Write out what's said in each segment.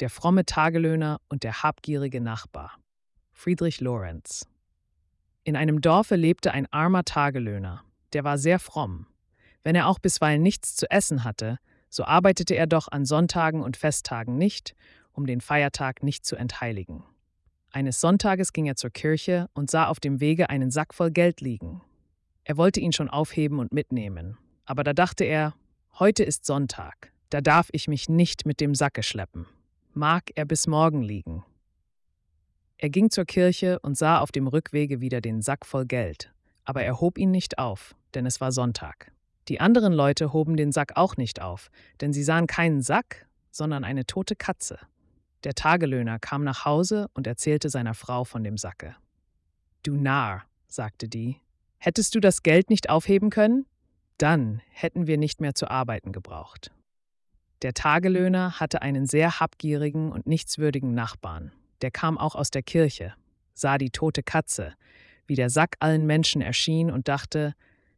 Der fromme Tagelöhner und der habgierige Nachbar. Friedrich Lorenz. In einem Dorfe lebte ein armer Tagelöhner, der war sehr fromm. Wenn er auch bisweilen nichts zu essen hatte, so arbeitete er doch an Sonntagen und Festtagen nicht, um den Feiertag nicht zu entheiligen. Eines Sonntages ging er zur Kirche und sah auf dem Wege einen Sack voll Geld liegen. Er wollte ihn schon aufheben und mitnehmen, aber da dachte er, heute ist Sonntag, da darf ich mich nicht mit dem Sacke schleppen mag er bis morgen liegen. Er ging zur Kirche und sah auf dem Rückwege wieder den Sack voll Geld, aber er hob ihn nicht auf, denn es war Sonntag. Die anderen Leute hoben den Sack auch nicht auf, denn sie sahen keinen Sack, sondern eine tote Katze. Der Tagelöhner kam nach Hause und erzählte seiner Frau von dem Sacke. Du Narr, sagte die, hättest du das Geld nicht aufheben können? Dann hätten wir nicht mehr zu arbeiten gebraucht. Der Tagelöhner hatte einen sehr habgierigen und nichtswürdigen Nachbarn. Der kam auch aus der Kirche, sah die tote Katze, wie der Sack allen Menschen erschien und dachte,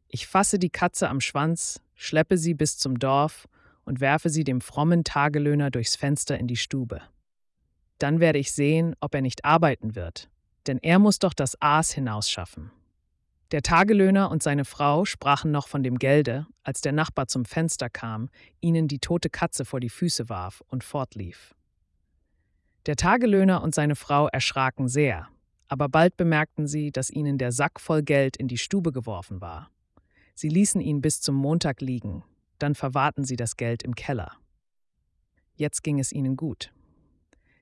ich fasse die Katze am Schwanz, schleppe sie bis zum Dorf und werfe sie dem frommen Tagelöhner durchs Fenster in die Stube. Dann werde ich sehen, ob er nicht arbeiten wird, denn er muss doch das Aas hinausschaffen. Der Tagelöhner und seine Frau sprachen noch von dem Gelde, als der Nachbar zum Fenster kam, ihnen die tote Katze vor die Füße warf und fortlief. Der Tagelöhner und seine Frau erschraken sehr, aber bald bemerkten sie, dass ihnen der Sack voll Geld in die Stube geworfen war. Sie ließen ihn bis zum Montag liegen, dann verwahrten sie das Geld im Keller. Jetzt ging es ihnen gut.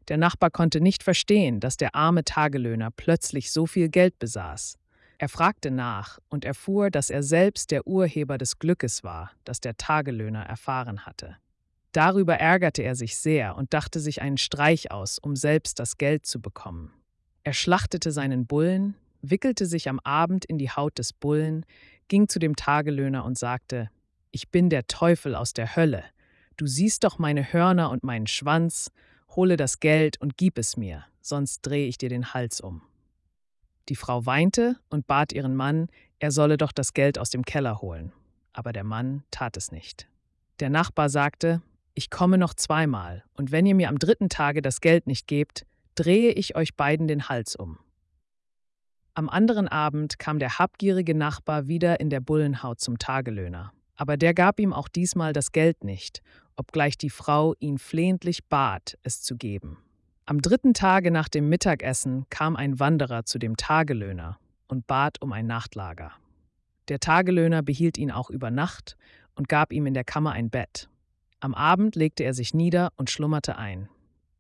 Der Nachbar konnte nicht verstehen, dass der arme Tagelöhner plötzlich so viel Geld besaß, er fragte nach und erfuhr, dass er selbst der Urheber des Glückes war, das der Tagelöhner erfahren hatte. Darüber ärgerte er sich sehr und dachte sich einen Streich aus, um selbst das Geld zu bekommen. Er schlachtete seinen Bullen, wickelte sich am Abend in die Haut des Bullen, ging zu dem Tagelöhner und sagte, Ich bin der Teufel aus der Hölle, du siehst doch meine Hörner und meinen Schwanz, hole das Geld und gib es mir, sonst drehe ich dir den Hals um. Die Frau weinte und bat ihren Mann, er solle doch das Geld aus dem Keller holen. Aber der Mann tat es nicht. Der Nachbar sagte, ich komme noch zweimal, und wenn ihr mir am dritten Tage das Geld nicht gebt, drehe ich euch beiden den Hals um. Am anderen Abend kam der habgierige Nachbar wieder in der Bullenhaut zum Tagelöhner. Aber der gab ihm auch diesmal das Geld nicht, obgleich die Frau ihn flehentlich bat, es zu geben. Am dritten Tage nach dem Mittagessen kam ein Wanderer zu dem Tagelöhner und bat um ein Nachtlager. Der Tagelöhner behielt ihn auch über Nacht und gab ihm in der Kammer ein Bett. Am Abend legte er sich nieder und schlummerte ein.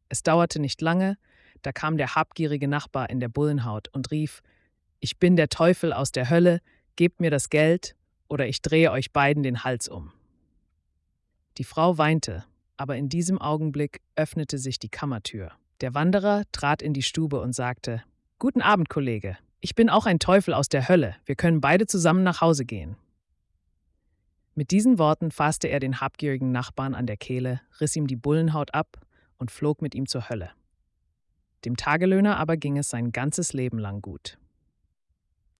Es dauerte nicht lange, da kam der habgierige Nachbar in der Bullenhaut und rief Ich bin der Teufel aus der Hölle, gebt mir das Geld, oder ich drehe euch beiden den Hals um. Die Frau weinte, aber in diesem Augenblick öffnete sich die Kammertür. Der Wanderer trat in die Stube und sagte, Guten Abend, Kollege. Ich bin auch ein Teufel aus der Hölle. Wir können beide zusammen nach Hause gehen. Mit diesen Worten fasste er den habgierigen Nachbarn an der Kehle, riss ihm die Bullenhaut ab und flog mit ihm zur Hölle. Dem Tagelöhner aber ging es sein ganzes Leben lang gut.